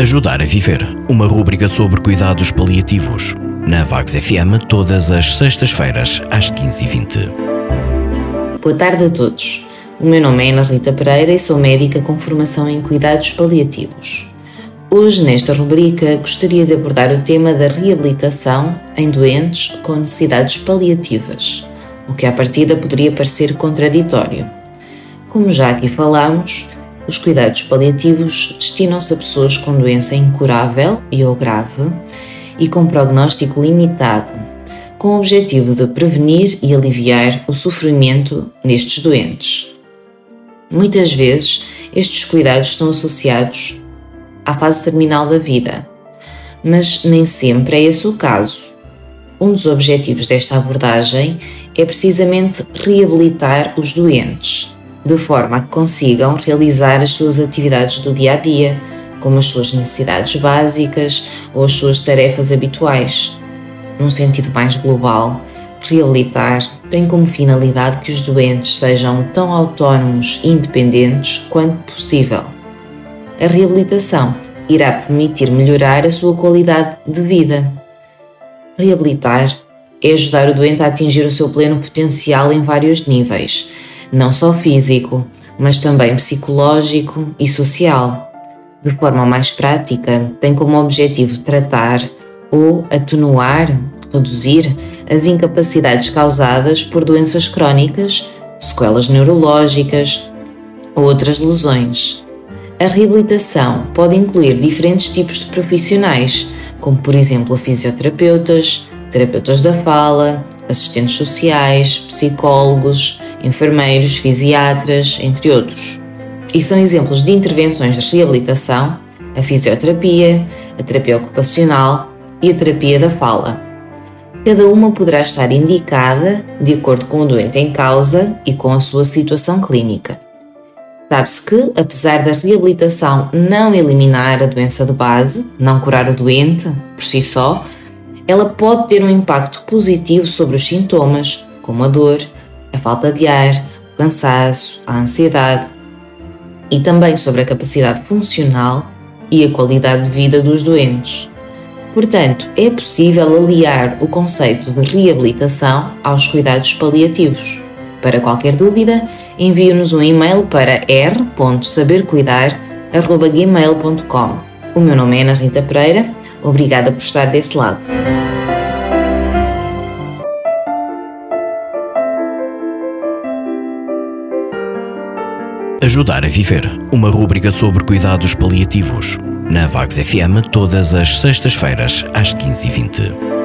Ajudar a Viver, uma rúbrica sobre cuidados paliativos. Na Vagos FM, todas as sextas-feiras, às 15h20. Boa tarde a todos. O meu nome é Ana Rita Pereira e sou médica com formação em cuidados paliativos. Hoje, nesta rubrica, gostaria de abordar o tema da reabilitação em doentes com necessidades paliativas, o que à partida poderia parecer contraditório. Como já aqui falamos, os cuidados paliativos destinam-se a pessoas com doença incurável e ou grave e com prognóstico limitado, com o objetivo de prevenir e aliviar o sofrimento nestes doentes. Muitas vezes, estes cuidados estão associados à fase terminal da vida, mas nem sempre é esse o caso. Um dos objetivos desta abordagem é precisamente reabilitar os doentes de forma a que consigam realizar as suas atividades do dia a dia, como as suas necessidades básicas ou as suas tarefas habituais. Num sentido mais global, reabilitar tem como finalidade que os doentes sejam tão autónomos e independentes quanto possível. A reabilitação irá permitir melhorar a sua qualidade de vida. Reabilitar é ajudar o doente a atingir o seu pleno potencial em vários níveis não só físico, mas também psicológico e social. De forma mais prática, tem como objetivo tratar ou atenuar, reduzir as incapacidades causadas por doenças crónicas, sequelas neurológicas ou outras lesões. A reabilitação pode incluir diferentes tipos de profissionais, como por exemplo fisioterapeutas, terapeutas da fala, assistentes sociais, psicólogos, enfermeiros, fisiatras, entre outros. E são exemplos de intervenções de reabilitação a fisioterapia, a terapia ocupacional e a terapia da fala. Cada uma poderá estar indicada de acordo com o doente em causa e com a sua situação clínica. Sabe-se que, apesar da reabilitação não eliminar a doença de base, não curar o doente por si só, ela pode ter um impacto positivo sobre os sintomas, como a dor, a falta de ar, o cansaço, a ansiedade e também sobre a capacidade funcional e a qualidade de vida dos doentes. Portanto, é possível aliar o conceito de reabilitação aos cuidados paliativos. Para qualquer dúvida, envie-nos um e-mail para r.sabercuidar.gmail.com. O meu nome é Ana Rita Pereira. Obrigada por estar desse lado. Ajudar a Viver, uma rúbrica sobre cuidados paliativos. Na Vagos FM, todas as sextas-feiras, às 15h20.